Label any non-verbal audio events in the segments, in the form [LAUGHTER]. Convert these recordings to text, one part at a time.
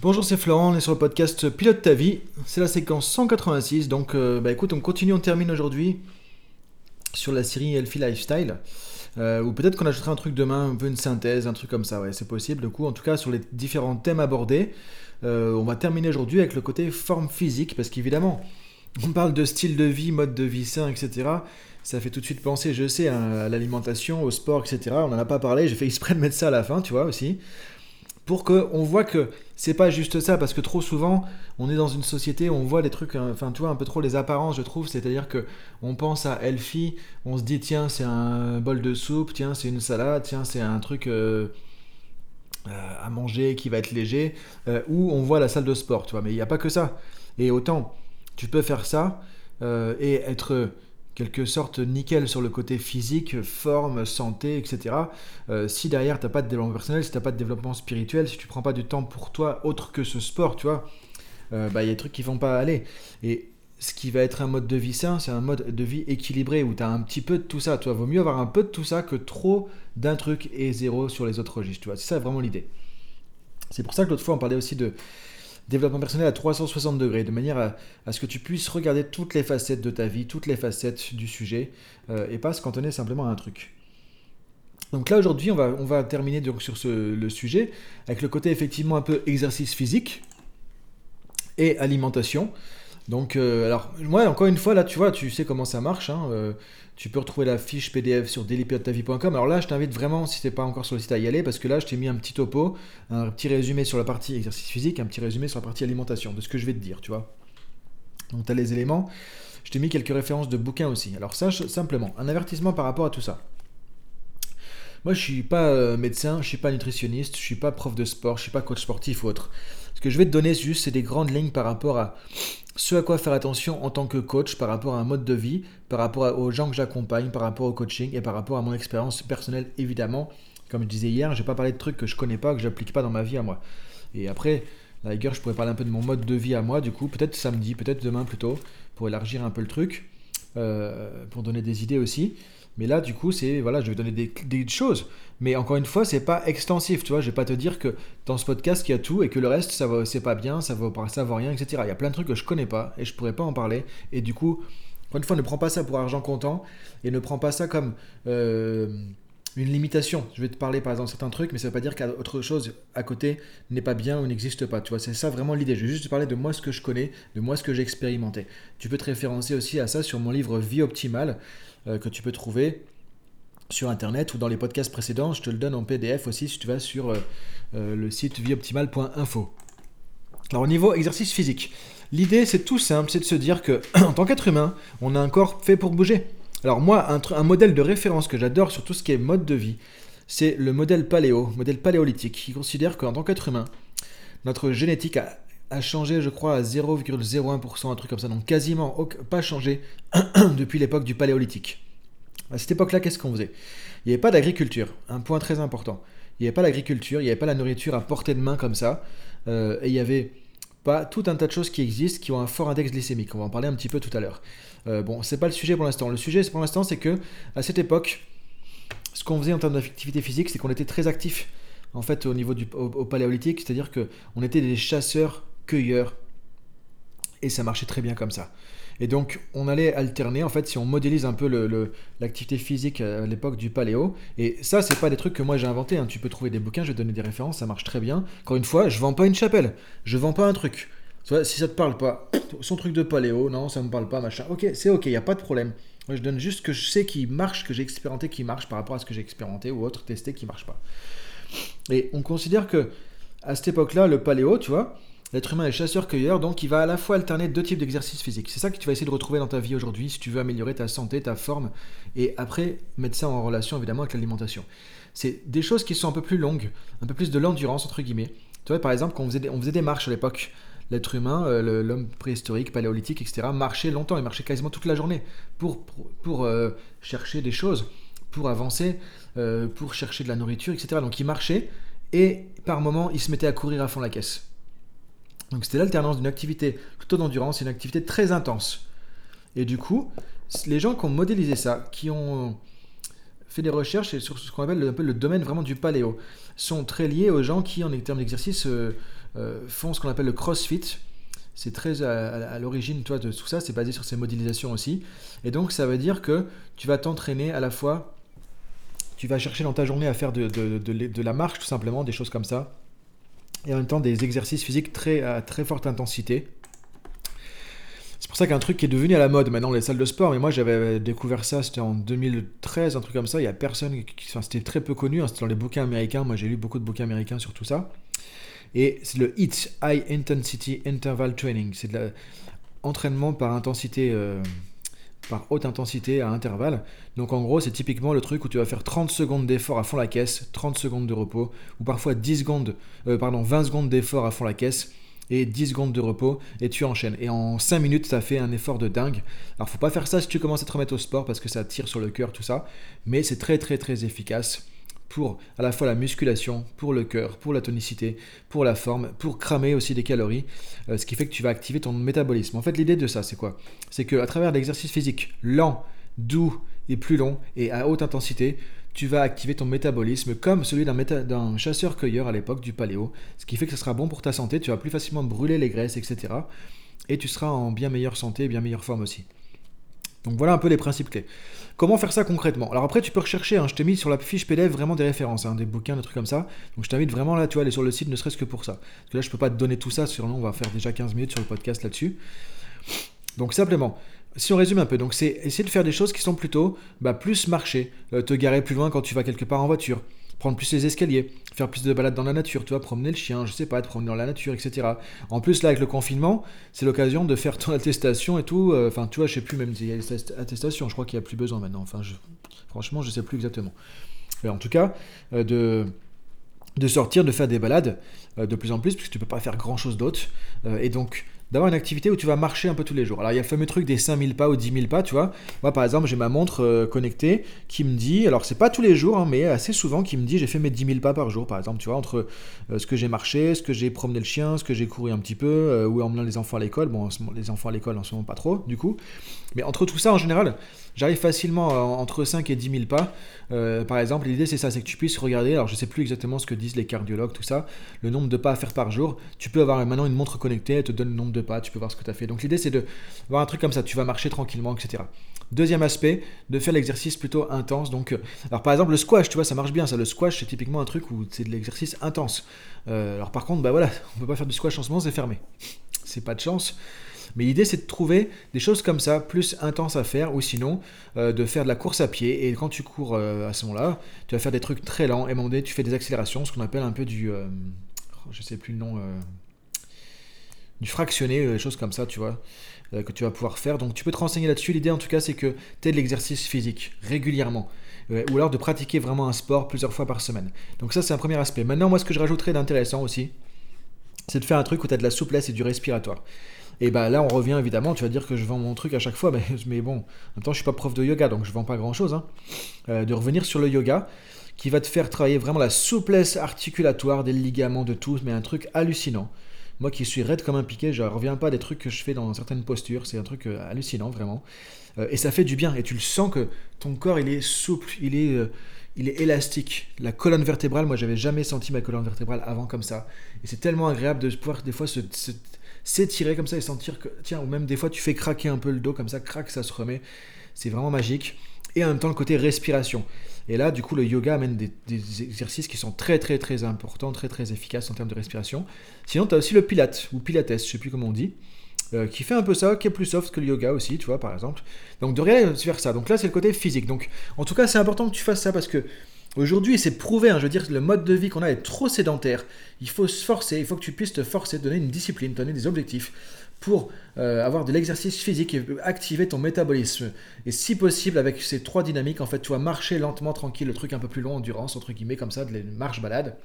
Bonjour, c'est Florent, on est sur le podcast Pilote ta vie. C'est la séquence 186. Donc, euh, bah écoute, on continue, on termine aujourd'hui sur la série Healthy Lifestyle. Euh, ou peut-être qu'on ajoutera un truc demain, un peu une synthèse, un truc comme ça, ouais, c'est possible. Du coup, en tout cas, sur les différents thèmes abordés, euh, on va terminer aujourd'hui avec le côté forme physique, parce qu'évidemment, on parle de style de vie, mode de vie sain, etc. Ça fait tout de suite penser, je sais, à l'alimentation, au sport, etc. On n'en a pas parlé, j'ai fait exprès de mettre ça à la fin, tu vois, aussi pour qu'on voit que c'est pas juste ça, parce que trop souvent, on est dans une société où on voit des trucs, hein, enfin, tu vois, un peu trop les apparences, je trouve, c'est-à-dire que on pense à healthy, on se dit, tiens, c'est un bol de soupe, tiens, c'est une salade, tiens, c'est un truc euh, euh, à manger qui va être léger, euh, ou on voit la salle de sport, tu vois, mais il n'y a pas que ça. Et autant, tu peux faire ça et être quelque sorte nickel sur le côté physique, forme, santé, etc. Euh, si derrière t'as pas de développement personnel, si t'as pas de développement spirituel, si tu prends pas du temps pour toi autre que ce sport, tu vois, euh, bah il y a des trucs qui vont pas aller. Et ce qui va être un mode de vie sain, c'est un mode de vie équilibré où tu as un petit peu de tout ça. Tu vois, vaut mieux avoir un peu de tout ça que trop d'un truc et zéro sur les autres registres. Tu vois, c'est ça vraiment l'idée. C'est pour ça que l'autre fois on parlait aussi de développement personnel à 360 degrés, de manière à, ce que tu puisses regarder toutes les facettes de ta vie, toutes les facettes du sujet, euh, et pas se cantonner simplement à un truc. Donc là aujourd'hui on va, on va terminer donc sur le sujet avec le côté effectivement un peu exercice physique et alimentation. Donc, euh, alors, moi, encore une fois, là, tu vois, tu sais comment ça marche. Hein, euh, tu peux retrouver la fiche PDF sur dailypilotetavie.com. Alors là, je t'invite vraiment, si tu n'es pas encore sur le site, à y aller, parce que là, je t'ai mis un petit topo, un petit résumé sur la partie exercice physique, un petit résumé sur la partie alimentation, de ce que je vais te dire, tu vois. Donc, tu as les éléments. Je t'ai mis quelques références de bouquins aussi. Alors, sache simplement, un avertissement par rapport à tout ça. Moi, je suis pas euh, médecin, je suis pas nutritionniste, je suis pas prof de sport, je suis pas coach sportif ou autre. Ce que je vais te donner, juste, c'est des grandes lignes par rapport à ce à quoi faire attention en tant que coach par rapport à un mode de vie, par rapport aux gens que j'accompagne, par rapport au coaching et par rapport à mon expérience personnelle, évidemment. Comme je disais hier, je vais pas parler de trucs que je connais pas, que j'applique pas dans ma vie à moi. Et après, la je pourrais parler un peu de mon mode de vie à moi, du coup, peut-être samedi, peut-être demain plutôt, pour élargir un peu le truc, euh, pour donner des idées aussi. Mais là, du coup, c'est voilà, je vais donner des, choses. Mais encore une fois, c'est pas extensif, tu vois. Je vais pas te dire que dans ce podcast, il y a tout et que le reste, ça va, c'est pas bien, ça vaut, ça vaut rien, etc. Il y a plein de trucs que je connais pas et je pourrais pas en parler. Et du coup, encore une fois, ne prends pas ça pour argent comptant et ne prends pas ça comme euh, une limitation. Je vais te parler par exemple de certains trucs, mais ça veut pas dire qu'autre chose à côté n'est pas bien ou n'existe pas. Tu vois, c'est ça vraiment l'idée. Je vais juste te parler de moi ce que je connais, de moi ce que j'ai expérimenté. Tu peux te référencer aussi à ça sur mon livre Vie optimale. Euh, que tu peux trouver sur internet ou dans les podcasts précédents. Je te le donne en PDF aussi si tu vas sur euh, euh, le site vieoptimale.info. Alors au niveau exercice physique, l'idée c'est tout simple, c'est de se dire que [CLEARS THROAT] en tant qu'être humain, on a un corps fait pour bouger. Alors moi, un, modèle de référence que j'adore sur tout ce qui est mode de vie, c'est le modèle paléo, modèle paléolithique, qui considère qu'en tant qu'être humain, notre génétique a, a, changé, je crois, à 0,01%, un truc comme ça, donc quasiment pas changé [CLEARS THROAT] depuis l'époque du paléolithique. À cette époque-là, qu'est-ce qu'on faisait? Il n'y avait pas d'agriculture, un point très important. Il n'y avait pas l'agriculture, il n'y avait pas la nourriture à portée de main comme ça, euh, et il n'y avait pas tout un tas de choses qui existent qui ont un fort index glycémique. On va en parler un petit peu tout à l'heure. Euh, bon, c'est pas le sujet pour l'instant. Le sujet, pour l'instant, c'est que à cette époque, ce qu'on faisait en termes d'activité physique, c'est qu'on était très actif. En fait, au niveau du paléolithique, c'est-à-dire que on était des chasseurs, et ça marchait très bien comme ça. Et donc, on allait alterner, en fait, si on modélise un peu l'activité physique à l'époque du paléo. Et ça, c'est pas des trucs que moi j'ai inventé. Hein. Tu peux trouver des bouquins, je vais donner des références, ça marche très bien. Encore une fois, je vends pas une chapelle, je vends pas un truc. Si ça te parle pas, [COUGHS] son truc de paléo, non, ça me parle pas, machin. Ok, c'est ok, il n'y a pas de problème. Je donne juste ce que je sais qui marche, que j'ai expérimenté qui marche par rapport à ce que j'ai expérimenté ou autre testé qui marche pas. Et on considère que à cette époque-là, le paléo, tu vois, L'être humain est chasseur-cueilleur, donc il va à la fois alterner deux types d'exercices physiques. C'est ça que tu vas essayer de retrouver dans ta vie aujourd'hui si tu veux améliorer ta santé, ta forme, et après mettre ça en relation évidemment avec l'alimentation. C'est des choses qui sont un peu plus longues, un peu plus de l'endurance entre guillemets. Tu vois, par exemple, quand on faisait des, marches à l'époque, l'être humain, euh, l'homme préhistorique, paléolithique, etc., marchait longtemps, il marchait quasiment toute la journée pour, pour, euh, chercher des choses, pour avancer, euh, pour chercher de la nourriture, etc. Donc il marchait et par moments il se mettait à courir à fond la caisse. Donc c'était l'alternance d'une activité plutôt d'endurance et une activité très intense. Et du coup, les gens qui ont modélisé ça, qui ont fait des recherches sur ce qu'on appelle le, domaine vraiment du paléo, sont très liés aux gens qui, en termes d'exercice, euh, font ce qu'on appelle le crossfit. C'est très à, l'origine toi, de tout ça, c'est basé sur ces modélisations aussi. Et donc ça veut dire que tu vas t'entraîner à la fois, tu vas chercher dans ta journée à faire de, de, la marche tout simplement, des choses comme ça, et en même temps des exercices physiques très, à très forte intensité. C'est pour ça qu'un truc qui est devenu à la mode maintenant, les salles de sport, mais moi j'avais découvert ça, c'était en 2013, un truc comme ça, il y a personne, qui, enfin, c'était très peu connu, hein, c'était dans les bouquins américains, moi j'ai lu beaucoup de bouquins américains sur tout ça. Et c'est le HIT, High Intensity Interval Training. C'est de l'entraînement par intensité, euh, par haute intensité à intervalle. Donc en gros, c'est typiquement le truc où tu vas faire 30 secondes d'effort à fond la caisse, 30 secondes de repos, ou parfois 10 secondes, euh, pardon, 20 secondes d'effort à fond la caisse et 10 secondes de repos et tu enchaînes. Et en 5 minutes, ça fait un effort de dingue. Alors faut pas faire ça si tu commences à te remettre au sport parce que ça tire sur le cœur, tout ça. Mais c'est très très très efficace pour à la fois la musculation, pour le cœur, pour la tonicité, pour la forme, pour cramer aussi des calories, euh, ce qui fait que tu vas activer ton métabolisme. En fait, l'idée de ça, c'est quoi? C'est qu'à travers l'exercice physique lent, doux et plus long et à haute intensité, tu vas activer ton métabolisme comme celui d'un chasseur-cueilleur à l'époque du paléo, ce qui fait que ce sera bon pour ta santé, tu vas plus facilement brûler les graisses, etc. Et tu seras en bien meilleure santé, bien meilleure forme aussi. Donc voilà un peu les principes clés. Comment faire ça concrètement? Alors après, tu peux rechercher, hein, je t'ai mis sur la fiche PDF vraiment des références, hein, des bouquins, des trucs comme ça. Donc je t'invite vraiment là, tu vois, aller sur le site, ne serait-ce que pour ça. Parce que là, je peux pas te donner tout ça, sinon on va faire déjà 15 minutes sur le podcast là-dessus. Donc simplement, si on résume un peu, donc c'est essayer de faire des choses qui sont plutôt bah, plus marcher, euh, te garer plus loin quand tu vas quelque part en voiture, prendre plus les escaliers, faire plus de balades dans la nature, tu vois, promener le chien, je sais pas, te promener dans la nature, etc. En plus, là, avec le confinement, c'est l'occasion de faire ton [LAUGHS] attestation et tout. Euh, enfin, tu vois, je sais plus même s'il y a attestation, je crois qu'il n'y a plus besoin maintenant. Enfin, je, franchement, je sais plus exactement. Mais en tout cas, euh, de de sortir, de faire des balades euh, de plus en plus, puisque tu peux pas faire grand chose d'autre. et donc, d'avoir une activité où tu vas marcher un peu tous les jours. Alors il y a le fameux truc des 5000 pas ou 10 000 pas, tu vois. Moi par exemple, j'ai ma montre euh, connectée qui me dit, alors c'est pas tous les jours, hein, mais assez souvent qui me dit j'ai fait mes 10 000 pas par jour, par exemple, tu vois, entre euh, ce que j'ai marché, ce que j'ai promené le chien, ce que j'ai couru un petit peu, euh, ou emmenant les enfants à l'école. Bon, les enfants à l'école en ce moment pas trop, du coup. Mais entre tout ça, en général, j'arrive facilement entre 5 et 10 000 pas. par exemple, l'idée c'est ça, c'est que tu puisses regarder, alors je sais plus exactement ce que disent les cardiologues, tout ça, le nombre de pas à faire par jour. Tu peux avoir maintenant une montre connectée, elle te donne le nombre de pas, tu peux voir ce que tu as fait. Donc l'idée c'est de voir un truc comme ça, tu vas marcher tranquillement, etc. Deuxième aspect, de faire l'exercice plutôt intense. Donc, euh, alors par exemple le squash, tu vois, ça marche bien. Ça, le squash c'est typiquement un truc où c'est de l'exercice intense. Euh, alors par contre, bah voilà, on peut pas faire du squash en ce moment, c'est fermé. C'est pas de chance. Mais l'idée, c'est de trouver des choses comme ça, plus intenses à faire, ou sinon euh, de faire de la course à pied. Et quand tu cours à ce moment-là, tu vas faire des trucs très lents. Et à un moment donné, tu fais des accélérations, ce qu'on appelle un peu du. je sais plus le nom du fractionné, des choses comme ça, tu vois, euh, que tu vas pouvoir faire. Donc tu peux te renseigner là-dessus. L'idée en tout cas, c'est que tu aies de l'exercice physique régulièrement. Euh, ou alors de pratiquer vraiment un sport plusieurs fois par semaine. Donc ça, c'est un premier aspect. Maintenant, moi, ce que je rajouterais d'intéressant aussi, c'est de faire un truc où tu as de la souplesse et du respiratoire. Et bah là, on revient évidemment, tu vas dire que je vends mon truc à chaque fois, [LAUGHS] mais, bon, en même temps, je suis pas prof de yoga, donc je vends pas grand chose. Hein. Euh, de revenir sur le yoga, qui va te faire travailler vraiment la souplesse articulatoire des ligaments de tous, mais un truc hallucinant. Moi qui suis raide comme un piquet, je reviens pas des trucs que je fais dans certaines postures. C'est un truc euh, hallucinant, vraiment. Euh, et ça fait du bien. Et tu le sens que ton corps, il est souple, il est, il est élastique. La colonne vertébrale, moi, j'avais jamais senti ma colonne vertébrale avant comme ça. Et c'est tellement agréable de pouvoir des fois se, s'étirer comme ça et sentir que, tiens, ou même des fois tu fais craquer un peu le dos comme ça, craque, ça se remet. C'est vraiment magique. Et en même temps, le côté respiration. Et là, du coup, le yoga amène des, exercices qui sont très, très, très importants, très, très efficaces en termes de respiration. Sinon, tu as aussi le pilate, ou pilates, je sais plus comment on dit, euh, qui fait un peu ça, qui est plus soft que le yoga aussi, tu vois, par exemple. Donc, de rien faire ça. Donc là, c'est le côté physique. Donc, en tout cas, c'est important que tu fasses ça parce que Aujourd'hui, c'est prouvé, hein, je veux dire, le mode de vie qu'on a est trop sédentaire. Il faut se forcer, il faut que tu puisses te forcer, donner une discipline, donner des objectifs pour euh, avoir de l'exercice physique et activer ton métabolisme. Et si possible, avec ces trois dynamiques, en fait, tu vas marcher lentement, tranquille, le truc un peu plus long, endurance, entre guillemets, comme ça, de les marches-balades,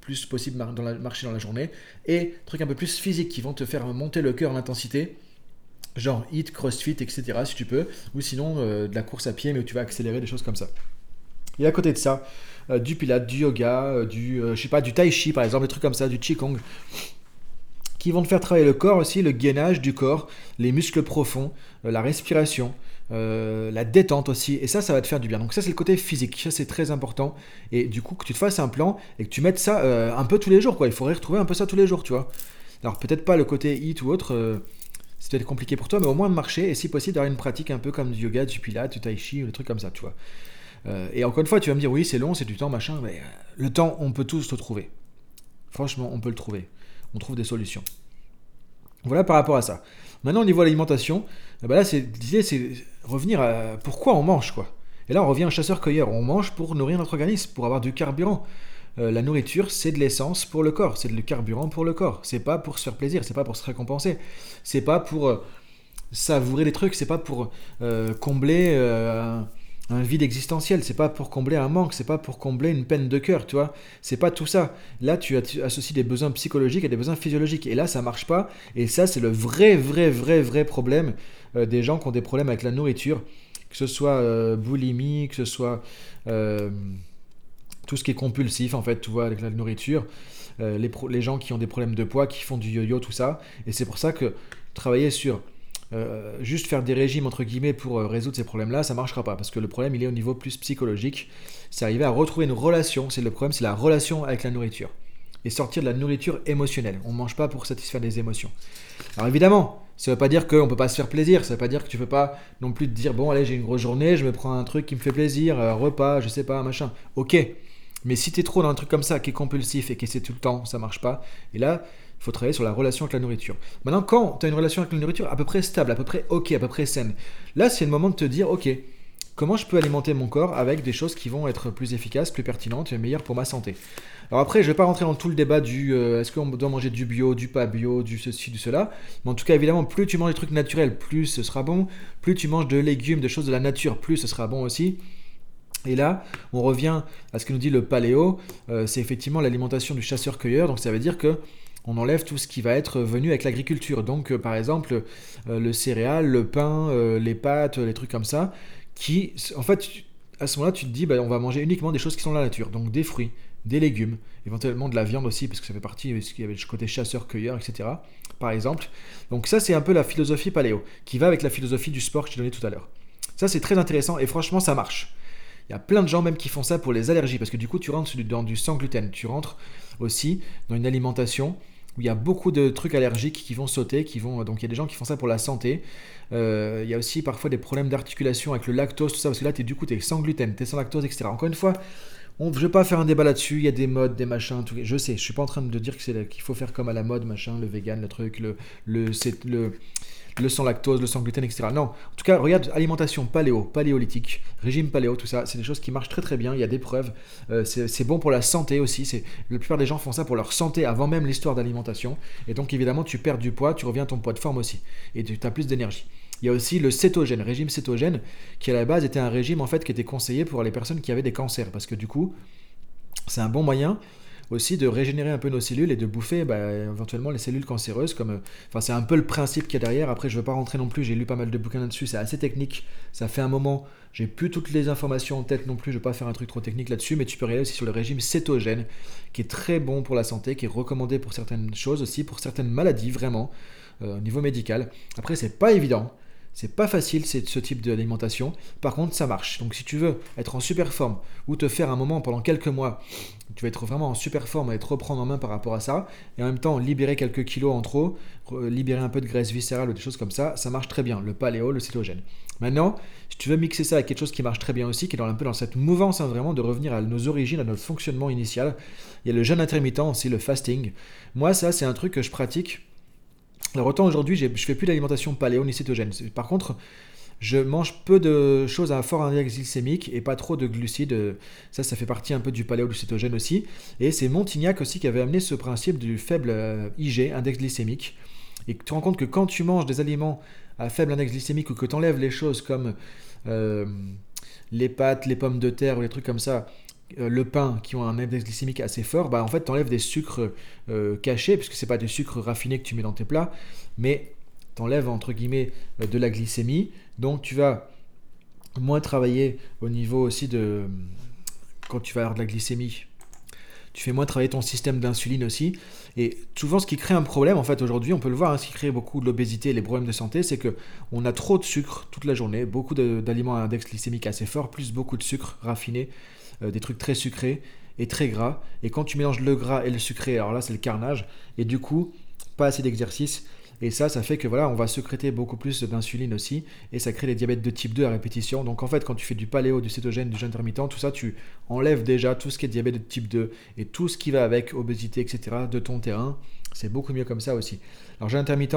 plus possible dans la, marcher dans la journée, et trucs un peu plus physiques qui vont te faire monter le cœur, l'intensité, genre hit, crossfit, etc., si tu peux, ou sinon euh, de la course à pied, mais où tu vas accélérer, des choses comme ça. Et à côté de ça, euh, du pilates, du yoga, du, je sais pas, du tai chi par exemple, des trucs comme ça, du qigong, qui vont te faire travailler le corps aussi, le gainage du corps, les muscles profonds, euh, la respiration, euh, la détente aussi, et ça, ça va te faire du bien. Donc ça, c'est le côté physique, ça c'est très important. Et du coup, que tu te fasses un plan et que tu mettes ça euh, un peu tous les jours, quoi. Il faudrait retrouver un peu ça tous les jours, tu vois. Alors peut-être pas le côté hit ou autre, euh, c'est peut-être compliqué pour toi, mais au moins marcher et si possible d'avoir une pratique un peu comme du yoga, du pilates, du tai chi ou des trucs comme ça, tu vois. Et encore une fois, tu vas me dire oui, c'est long, c'est du temps, machin, mais le temps, on peut tous le trouver. Franchement, on peut le trouver. On trouve des solutions. Voilà par rapport à ça. Maintenant, au niveau de l'alimentation, eh ben là, l'idée, c'est revenir à pourquoi on mange, quoi. Et là, on revient au chasseur-cueilleur. On mange pour nourrir notre organisme, pour avoir du carburant. Euh, la nourriture, c'est de l'essence pour le corps, c'est le carburant pour le corps. C'est pas pour se faire plaisir, c'est pas pour se récompenser, c'est pas pour euh, savourer des trucs, c'est pas pour euh, combler un vide existentiel, c'est pas pour combler un manque, c'est pas pour combler une peine de cœur, tu vois. C'est pas tout ça. Là, tu associes des besoins psychologiques à des besoins physiologiques. Et là, ça marche pas. Et ça, c'est le vrai, vrai, vrai, vrai problème euh, des gens qui ont des problèmes avec la nourriture. Que ce soit euh, boulimie, que ce soit euh, tout ce qui est compulsif, en fait, tu vois, avec la nourriture. les, les gens qui ont des problèmes de poids, qui font du yo-yo, tout ça. Et c'est pour ça que travailler sur euh, juste faire des régimes entre guillemets pour euh, résoudre ces problèmes-là, ça marchera pas parce que le problème il est au niveau plus psychologique. C'est arriver à retrouver une relation. C'est le problème, c'est la relation avec la nourriture et sortir de la nourriture émotionnelle. On mange pas pour satisfaire des émotions. Alors évidemment, ça veut pas dire qu'on peut pas se faire plaisir. Ça veut pas dire que tu peux pas non plus te dire bon allez j'ai une grosse journée, je me prends un truc qui me fait plaisir, un repas, je sais pas machin. Ok. Mais si tu es trop dans un truc comme ça qui est compulsif et qui c'est tout le temps, ça marche pas. Et là, il faut travailler sur la relation avec la nourriture. Maintenant, quand tu as une relation avec la nourriture à peu près stable, à peu près ok, à peu près saine, là, c'est le moment de te dire, ok, comment je peux alimenter mon corps avec des choses qui vont être plus efficaces, plus pertinentes et meilleures pour ma santé? Alors après, je ne vais pas rentrer dans tout le débat du euh, est-ce qu'on doit manger du bio, du pas bio, du ceci, du cela. Mais en tout cas, évidemment, plus tu manges des trucs naturels, plus ce sera bon. Plus tu manges de légumes, de choses de la nature, plus ce sera bon aussi. Et là, on revient à ce que nous dit le paléo. Euh, c'est effectivement l'alimentation du chasseur-cueilleur. Donc ça veut dire que on enlève tout ce qui va être venu avec l'agriculture. Donc, euh, par exemple, euh, le céréal, le pain, euh, les pâtes, les trucs comme ça, qui, en fait, à ce moment-là, tu te dis, bah, on va manger uniquement des choses qui sont dans la nature. Donc, des fruits, des légumes, éventuellement de la viande aussi, parce que ça fait partie, parce qu'il y avait le côté chasseur-cueilleur, etc. Par exemple. Donc, ça, c'est un peu la philosophie paléo, qui va avec la philosophie du sport que je t'ai donné tout à l'heure. Ça, c'est très intéressant et franchement, ça marche. Il y a plein de gens même qui font ça pour les allergies, parce que du coup, tu rentres dans du sans gluten, tu rentres aussi dans une alimentation où il y a beaucoup de trucs allergiques qui vont sauter, qui vont donc il y a des gens qui font ça pour la santé. Euh, il y a aussi parfois des problèmes d'articulation avec le lactose, tout ça, parce que là, es, du coup, tu es sans gluten, tu es sans lactose, etc. Encore une fois, on, je ne vais pas faire un débat là-dessus, il y a des modes, des machins, je sais, je suis pas en train de dire qu'il faut faire comme à la mode, machin, le vegan, le truc, le, le, le sans lactose, le sans gluten, etc. Non, en tout cas, regarde alimentation paléo, paléolithique, régime paléo, tout ça, c'est des choses qui marchent très très bien. Il y a des preuves. Euh, c'est bon pour la santé aussi. C'est la plupart des gens font ça pour leur santé avant même l'histoire d'alimentation. Et donc évidemment, tu perds du poids, tu reviens à ton poids de forme aussi, et tu as plus d'énergie. Il y a aussi le cétogène, régime cétogène, qui à la base était un régime en fait qui était conseillé pour les personnes qui avaient des cancers, parce que du coup, c'est un bon moyen aussi de régénérer un peu nos cellules et de bouffer bah, éventuellement les cellules cancéreuses. Comme, euh, enfin, c'est un peu le principe qu'il y a derrière. Après, je ne veux pas rentrer non plus. J'ai lu pas mal de bouquins là-dessus. C'est assez technique. Ça fait un moment. J'ai plus toutes les informations en tête non plus. Je ne vais pas faire un truc trop technique là-dessus. Mais tu peux regarder aussi sur le régime cétogène, qui est très bon pour la santé, qui est recommandé pour certaines choses aussi, pour certaines maladies vraiment euh, au niveau médical. Après, c'est pas évident. C'est pas facile c'est ce type d'alimentation. Par contre, ça marche. Donc si tu veux être en super forme ou te faire un moment pendant quelques mois, tu vas être vraiment en super forme et te reprendre en main par rapport à ça, et en même temps libérer quelques kilos en trop, libérer un peu de graisse viscérale ou des choses comme ça, ça marche très bien. Le paléo, le cétogène. Maintenant, si tu veux mixer ça avec quelque chose qui marche très bien aussi, qui est dans, un peu dans cette mouvance hein, vraiment de revenir à nos origines, à notre fonctionnement initial, il y a le jeûne intermittent aussi, le fasting. Moi, ça, c'est un truc que je pratique alors autant aujourd'hui, je fais plus d'alimentation paléo ni cétogène. Par contre, je mange peu de choses à fort index glycémique et pas trop de glucides. Ça, ça fait partie un peu du paléo du cétogène aussi. Et c'est Montignac aussi qui avait amené ce principe du faible euh, IG, index glycémique. Et tu te rends compte que quand tu manges des aliments à faible index glycémique ou que tu enlèves les choses comme euh, les pâtes, les pommes de terre ou les trucs comme ça, le pain qui ont un index glycémique assez fort, bah en fait tu des sucres euh, cachés, puisque c'est pas des sucres raffinés que tu mets dans tes plats, mais tu enlèves entre guillemets euh, de la glycémie. Donc tu vas moins travailler au niveau aussi de quand tu vas avoir de la glycémie. tu fais moins travailler ton système d'insuline aussi. Et souvent, ce qui crée un problème, en fait, aujourd'hui, on peut le voir, hein, ce qui crée beaucoup de l'obésité et les problèmes de santé, c'est que on a trop de sucre toute la journée, beaucoup d'aliments à index glycémique assez fort, plus beaucoup de sucre raffiné, euh, des trucs très sucrés et très gras. Et quand tu mélanges le gras et le sucré, alors là, c'est le carnage. Et du coup, pas assez d'exercice. Et ça, ça fait que voilà, on va sécréter beaucoup plus d'insuline aussi, et ça crée des diabètes de type 2 à répétition. Donc en fait, quand tu fais du paléo, du cétogène, du jeûne intermittent, tout ça, tu enlèves déjà tout ce qui est diabète de type 2 et tout ce qui va avec obésité, etc. de ton terrain. C'est beaucoup mieux comme ça aussi. Alors jeûne intermittent,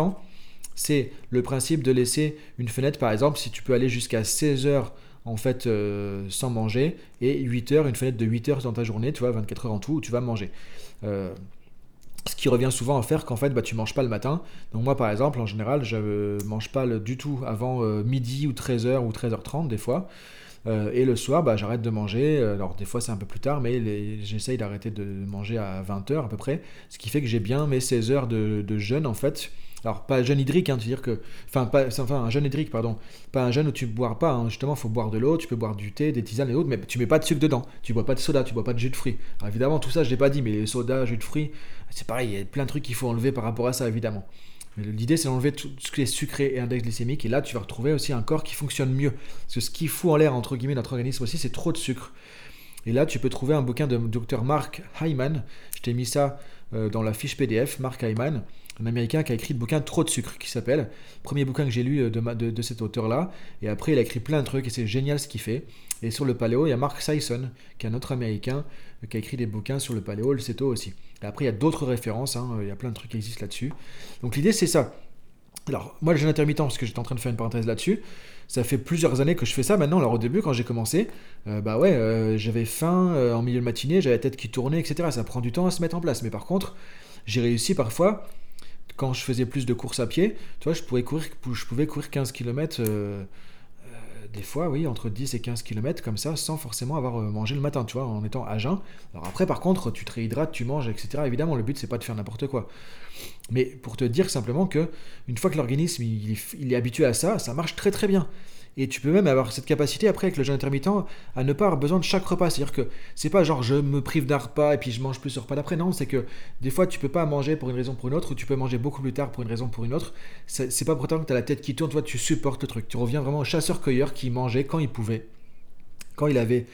c'est le principe de laisser une fenêtre, par exemple, si tu peux aller jusqu'à 16 heures en fait euh, sans manger et 8 heures, une fenêtre de 8 heures dans ta journée, tu vois, 24 heures en tout, où tu vas manger. Euh, ce qui revient souvent à faire qu'en fait bah, tu manges pas le matin. Donc moi par exemple en général je mange pas du tout avant euh, midi ou 13h ou 13h30 des fois. Et le soir bah, j'arrête de manger. Alors des fois c'est un peu plus tard mais j'essaye d'arrêter de manger à 20h à peu près. Ce qui fait que j'ai bien mes 16 heures de jeûne en fait alors, pas jeûne hydrique, hein, dire que. Enfin, pas, enfin, un jeûne hydrique, pardon. Pas un jeûne où tu ne bois pas. Hein. Justement, il faut boire de l'eau, tu peux boire du thé, des tisanes et autres, mais tu mets pas de sucre dedans. Tu bois pas de soda, tu bois pas de jus de fruits. Alors, évidemment, tout ça, je l'ai pas dit, mais les sodas, jus de fruits, c'est pareil, il y a plein de trucs qu'il faut enlever par rapport à ça, évidemment. Mais l'idée, c'est d'enlever tout ce qui est sucré et index glycémique. Et là, tu vas retrouver aussi un corps qui fonctionne mieux. Parce que ce qui fout en l'air, entre guillemets, notre organisme aussi, c'est trop de sucre. Et là, tu peux trouver un bouquin de Dr. Mark Hyman. Je t'ai mis ça euh, dans la fiche PDF, Mark Hyman un Américain qui a écrit le bouquin Trop de sucre, qui s'appelle. Premier bouquin que j'ai lu euh, de, de, cet auteur-là. Et après, il a écrit plein de trucs et c'est génial ce qu'il fait. Et sur le paléo, il y a Mark Sisson, qui est un autre Américain, euh, qui a écrit des bouquins sur le paléo, le céto aussi. Et après, il y a d'autres références, hein, il y a plein de trucs qui existent là-dessus. Donc l'idée, c'est ça. Alors, moi, le jeûne intermittent, parce que j'étais en train de faire une parenthèse là-dessus, ça fait plusieurs années que je fais ça maintenant. Alors, au début, quand j'ai commencé, euh, bah ouais, j'avais faim en milieu de matinée, j'avais la tête qui tournait, etc. Ça prend du temps à se mettre en place. Mais par contre, j'ai réussi parfois quand je faisais plus de courses à pied, tu vois, je pouvais courir, je pouvais courir 15 km, euh, euh, des fois, oui, entre 10 et 15 km, comme ça, sans forcément avoir euh, mangé le matin, tu vois, en étant à jeun. Alors après, par contre, tu te réhydrates, tu manges, etc. Évidemment, le but, c'est pas de faire n'importe quoi. Mais pour te dire simplement que, une fois que l'organisme il est habitué à ça, ça marche très très bien. Et tu peux même avoir cette capacité après avec le jeûne intermittent à ne pas avoir besoin de chaque repas. C'est-à-dire que c'est pas genre je me prive d'un repas et puis je mange plus ce repas d'après. Non, c'est que des fois tu peux pas manger pour une raison ou pour une autre ou tu peux manger beaucoup plus tard pour une raison ou pour une autre. C'est pas pour autant que tu as la tête qui tourne, toi tu supportes le truc. Tu reviens vraiment au chasseur-cueilleur qui mangeait quand il pouvait, quand il avait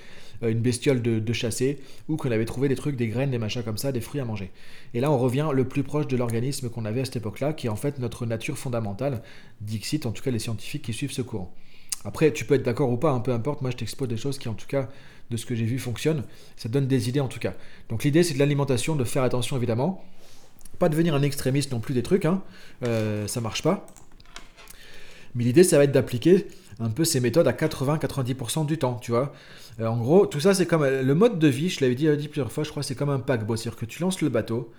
euh, une bestiole de, de chasser ou qu'on avait trouvé des trucs, des graines, des machins comme ça, des fruits à manger. Et là, on revient le plus proche de l'organisme qu'on avait à cette époque-là, qui est en fait notre nature fondamentale, dixit en tout cas les scientifiques qui suivent ce courant. Après, tu peux être d'accord ou pas, hein, peu importe. Moi, je t'expose des choses qui, en tout cas, de ce que j'ai vu, fonctionnent. Ça donne des idées, en tout cas. Donc, l'idée, c'est de l'alimentation, de faire attention, évidemment. Pas devenir un extrémiste non plus des trucs, hein. Euh, ça marche pas. Mais l'idée, ça va être d'appliquer un peu ces méthodes à 80-90% du temps, tu vois. Euh, en gros, tout ça, c'est comme euh, le mode de vie, je l'avais dit, dit, plusieurs fois, je crois, c'est comme un paquebot. C'est-à-dire que tu lances le bateau,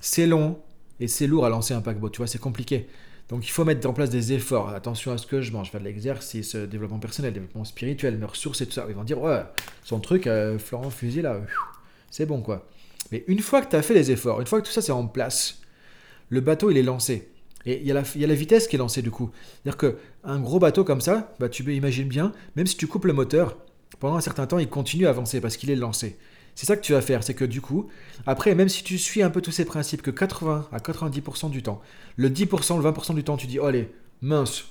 c'est long et c'est lourd à lancer un paquebot, tu vois, c'est compliqué. Donc il faut mettre en place des efforts. Attention à ce que je mange, faire de l'exercice, euh, développement personnel, développement spirituel, mes ressources et tout ça. Ils vont dire, ouais, son truc, euh, Florent Fusil, là, c'est bon quoi. Mais une fois que tu as fait les efforts, une fois que tout ça c'est en place, le bateau il est lancé. Et il y, a la, il y a la vitesse qui est lancée du coup. C'est-à-dire qu'un gros bateau comme ça, bah, tu imagines bien, même si tu coupes le moteur, pendant un certain temps il continue à avancer parce qu'il est lancé. C'est ça que tu vas faire, c'est que du coup, après, même si tu suis un peu tous ces principes, que 80 à 90% du temps, le 10%, le 20% du temps, tu dis, oh, allez, mince,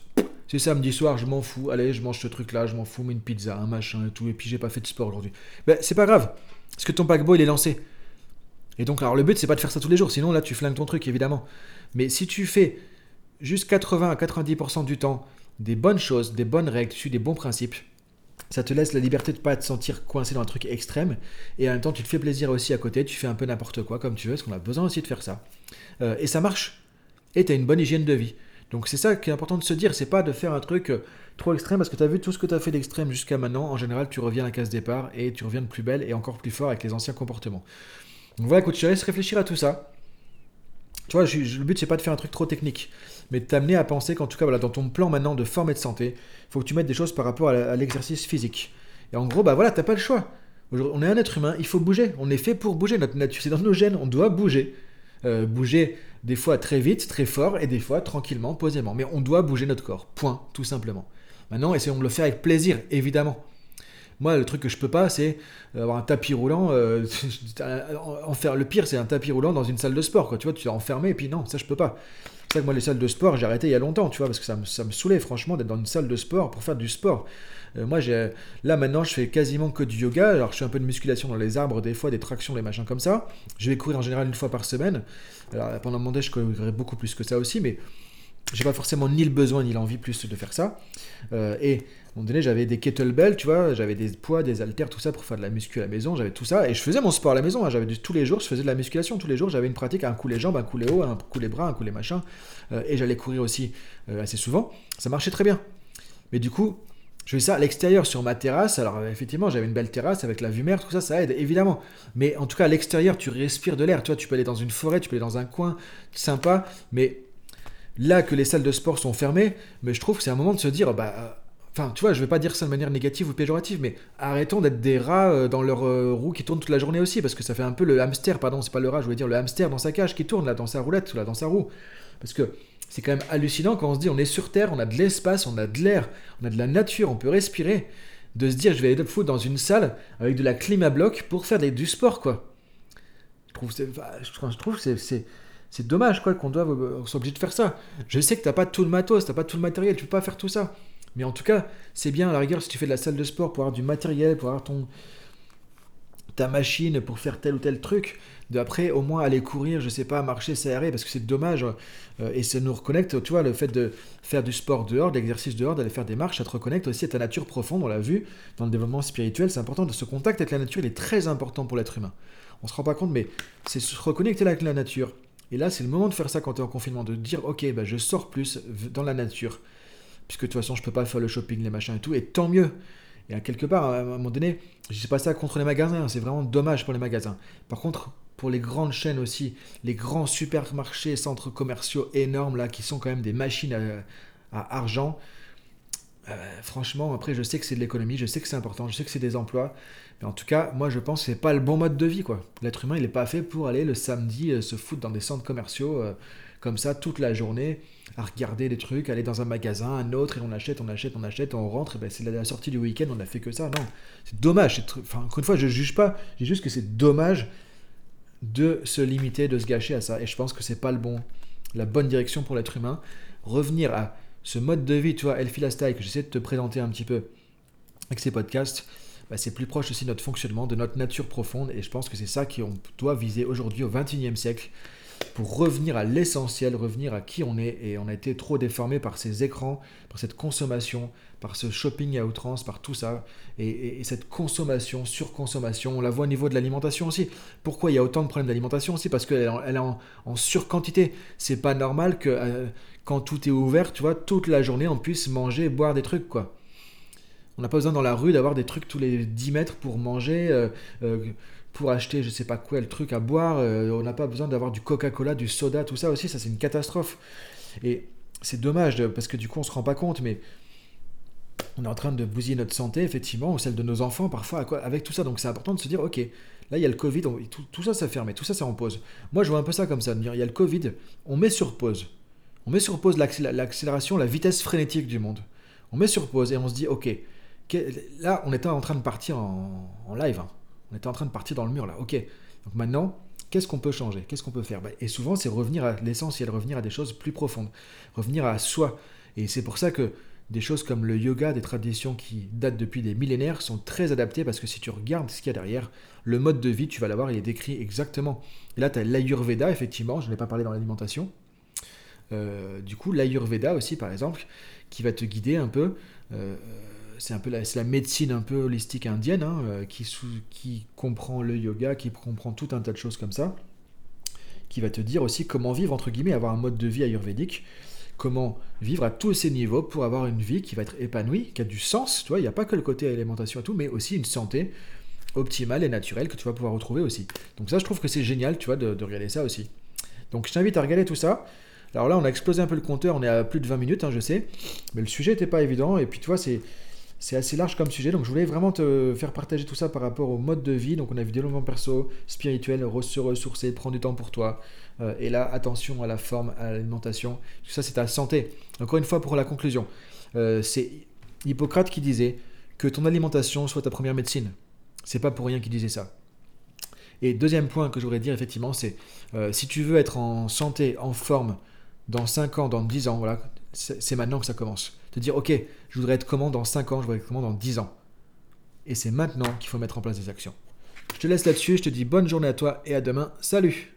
c'est samedi soir, je m'en fous, allez, je mange ce truc-là, je m'en fous, mais une pizza, un machin et tout, et puis j'ai pas fait de sport aujourd'hui. Ben, c'est pas grave, parce que ton paquebot, il est lancé. Et donc, alors le but, c'est pas de faire ça tous les jours, sinon là, tu flingues ton truc, évidemment. Mais si tu fais juste 80 à 90% du temps des bonnes choses, des bonnes règles, tu suis des bons principes, ça te laisse la liberté de pas te sentir coincé dans un truc extrême. Et en même temps, tu te fais plaisir aussi à côté, tu fais un peu n'importe quoi comme tu veux, parce qu'on a besoin aussi de faire ça. Euh, et ça marche. Et tu une bonne hygiène de vie. Donc c'est ça qui est important de se dire, c'est pas de faire un truc euh, trop extrême, parce que tu as vu tout ce que tu as fait d'extrême jusqu'à maintenant, en général tu reviens à la case départ et tu reviens de plus belle et encore plus fort avec les anciens comportements. Donc voilà, écoute, je te laisse réfléchir à tout ça. Tu vois, le but c'est pas de faire un truc trop technique mais t'amener à penser qu'en tout cas, voilà, dans ton plan maintenant de forme et de santé, il faut que tu mettes des choses par rapport à l'exercice physique. Et en gros, bah voilà, t'as pas le choix. On est un être humain, il faut bouger. On est fait pour bouger. Notre nature, c'est dans nos gènes, on doit bouger. Euh, bouger des fois très vite, très fort, et des fois tranquillement, posément. Mais on doit bouger notre corps. Point, tout simplement. Maintenant, essayons de le faire avec plaisir, évidemment. Moi, le truc que je peux pas, c'est avoir un tapis roulant. euh, [LAUGHS] le pire, c'est un tapis roulant dans une salle de sport. Quoi. Tu vois, tu es enfermé et puis non, ça je peux pas. C'est que moi, les salles de sport, j'ai arrêté il y a longtemps, tu vois, parce que ça me, ça me saoulait, franchement, d'être dans une salle de sport pour faire du sport. Euh, moi, j'ai, là maintenant, je fais quasiment que du yoga. Alors, je fais un peu de musculation dans les arbres, des fois, des tractions, des machins comme ça. Je vais courir en général une fois par semaine. Alors, pendant mon déj, je courrais beaucoup plus que ça aussi, mais j'ai pas forcément ni le besoin ni l'envie plus de faire ça. Euh, et moment j'avais des kettlebells, tu vois, j'avais des poids, des haltères, tout ça pour faire de la muscu à la maison, j'avais tout ça. Et je faisais mon sport à la maison, hein. j'avais tous les jours, je faisais de la musculation tous les jours, j'avais une pratique, un coup les jambes, un coup les hauts, un coup les bras, un coup les machins. Euh, et j'allais courir aussi euh, assez souvent. Ça marchait très bien. Mais du coup, je fais ça à l'extérieur sur ma terrasse. Alors effectivement, j'avais une belle terrasse avec la vue mer, tout ça, ça aide évidemment. Mais en tout cas, à l'extérieur, tu respires de l'air. Tu vois, tu peux aller dans une forêt, tu peux aller dans un coin sympa. Mais là que les salles de sport sont fermées, mais je trouve que c'est un moment de se dire, bah, enfin, tu vois, je vais pas dire ça de manière négative ou péjorative, mais arrêtons d'être des rats euh, dans leur euh, roue qui tournent toute la journée aussi, parce que ça fait un peu le hamster, pardon, c'est pas le rat, je voulais dire le hamster dans sa cage qui tourne là dans sa roulette ou là dans sa roue, parce que c'est quand même hallucinant quand on se dit on est sur Terre, on a de l'espace, on a de l'air, on a de la nature, on peut respirer, de se dire je vais aller foutre dans une salle avec de la clim à bloc pour faire du sport quoi. Je trouve, je trouve, c'est- c'est c'est dommage quoi qu'on doive euh, on soit obligé de faire ça. Je sais que t'as pas tout le matos, t'as pas tout le matériel, tu peux pas faire tout ça. Mais en tout cas, c'est bien à la rigueur si tu fais de la salle de sport pour avoir du matériel, pour avoir ton ta machine pour faire tel ou tel truc. De après, au moins aller courir, je sais pas, marcher, s'aérer, parce que c'est dommage. euh, et ça nous reconnecte, tu vois, le fait de faire du sport dehors, de l'exercice dehors, d'aller faire des marches, ça te reconnecte aussi à ta nature profonde, on l'a vu, dans le développement spirituel, c'est important, ce contact avec la nature, il est très important pour l'être humain. On se rend pas compte, mais c'est se reconnecter avec la nature. Et là, c'est le moment de faire ça quand tu es en confinement, de dire, ok, bah, je sors plus dans la nature, puisque de toute façon, je peux pas faire le shopping, les machins et tout, et tant mieux. Et à quelque part, à un moment donné, je dis pas ça contre les magasins, hein, c'est vraiment dommage pour les magasins. Par contre, pour les grandes chaînes aussi, les grands supermarchés, centres commerciaux énormes là, qui sont quand même des machines à, argent, euh, franchement, après, je sais que c'est de l'économie, je sais que c'est important, je sais que c'est des emplois, mais en tout cas, moi, je pense que c'est pas le bon mode de vie, quoi. L'être humain, il est pas fait pour aller le samedi euh, se foutre dans des centres commerciaux euh, comme ça toute la journée, à regarder des trucs, aller dans un magasin, un autre, et on achète, on achète, on achète, on rentre, et ben, c'est la, sortie du week-end, on a fait que ça. Non, c'est dommage. encore une fois, je juge pas, je dis juste que c'est dommage de se limiter, de se gâcher à ça. Et je pense que c'est pas le bon, la bonne direction pour l'être humain. Revenir à ce mode de vie, tu vois, Elfie que j'essaie de te présenter un petit peu avec ces podcasts, bah, c'est plus proche aussi de notre fonctionnement, de notre nature profonde. Et je pense que c'est ça qu'on doit viser aujourd'hui au XXIe siècle pour revenir à l'essentiel, revenir à qui on est. Et on a été trop déformé par ces écrans, par cette consommation, par ce shopping à outrance, par tout ça. Et, et- et cette consommation, surconsommation, on la voit au niveau de l'alimentation aussi. Pourquoi il y a autant de problèmes d'alimentation aussi? Parce qu'elle est en, elle est en, surquantité. C'est pas normal que euh, quand tout est ouvert, tu vois, toute la journée, on puisse manger, boire des trucs, quoi. On n'a pas besoin dans la rue d'avoir des trucs tous les 10 mètres pour manger, euh, euh, pour acheter je sais pas quoi, le truc à boire. euh, on n'a pas besoin d'avoir du Coca-Cola, du soda, tout ça aussi, ça c'est une catastrophe. Et c'est dommage parce que du coup on se rend pas compte, mais on est en train de bousiller notre santé, effectivement, ou celle de nos enfants parfois avec tout ça. Donc c'est important de se dire, ok, là il y a le Covid, tout, tout ça c'est fermé, tout ça c'est en pause. Moi je vois un peu ça comme ça, de dire, il y a le Covid, on met sur pause. On met sur pause l'accé- l'accélération, la vitesse frénétique du monde. On met sur pause et on se dit, ok, là on était en train de partir en, en live, hein. On était en train de partir dans le mur là, ok. Donc maintenant, qu'est-ce qu'on peut changer? Qu'est-ce qu'on peut faire? Bah, Et souvent c'est revenir à l'essentiel, revenir à des choses plus profondes, revenir à soi. Et c'est pour ça que des choses comme le yoga, des traditions qui datent depuis des millénaires, sont très adaptées parce que si tu regardes ce qu'il y a derrière, le mode de vie, tu vas l'avoir, il est décrit exactement. Et là, tu as l'Ayurveda, effectivement, je n'en ai pas parlé dans l'alimentation. Euh, du coup, l'Ayurveda aussi, par exemple, qui va te guider un peu. euh, c'est un peu la, médecine un peu holistique indienne, hein, euh, qui, comprend le yoga, qui comprend tout un tas de choses comme ça, qui va te dire aussi comment vivre, entre guillemets, avoir un mode de vie ayurvédique comment vivre à tous ces niveaux pour avoir une vie qui va être épanouie, qui a du sens. Tu vois, il n'y a pas que le côté alimentation et tout, mais aussi une santé optimale et naturelle que tu vas pouvoir retrouver aussi. Donc ça, je trouve que c'est génial, tu vois, de, de regarder ça aussi. Donc je t'invite à regarder tout ça. Alors là, on a explosé un peu le compteur, on est à plus de 20 minutes, hein, je sais, mais le sujet n'était pas évident, et puis tu vois, c'est... C'est assez large comme sujet, donc je voulais vraiment te faire partager tout ça par rapport au mode de vie. Donc on a vu développement perso, spirituel, se ressourcer, prendre du temps pour toi. Euh, et là, attention à la forme, à l'alimentation. Tout ça, c'est ta santé. Encore une fois, pour la conclusion, euh, c'est Hippocrate qui disait que ton alimentation soit ta première médecine. C'est pas pour rien qu'il disait ça. Et deuxième point que je voudrais dire, effectivement, c'est euh, si tu veux être en santé, en forme, dans 5 ans, dans 10 ans, voilà, c'est maintenant que ça commence. Te dire, ok, je voudrais être comment dans 5 ans, je voudrais être comment dans 10 ans. Et c'est maintenant qu'il faut mettre en place des actions. Je te laisse là-dessus, je te dis bonne journée à toi et à demain. Salut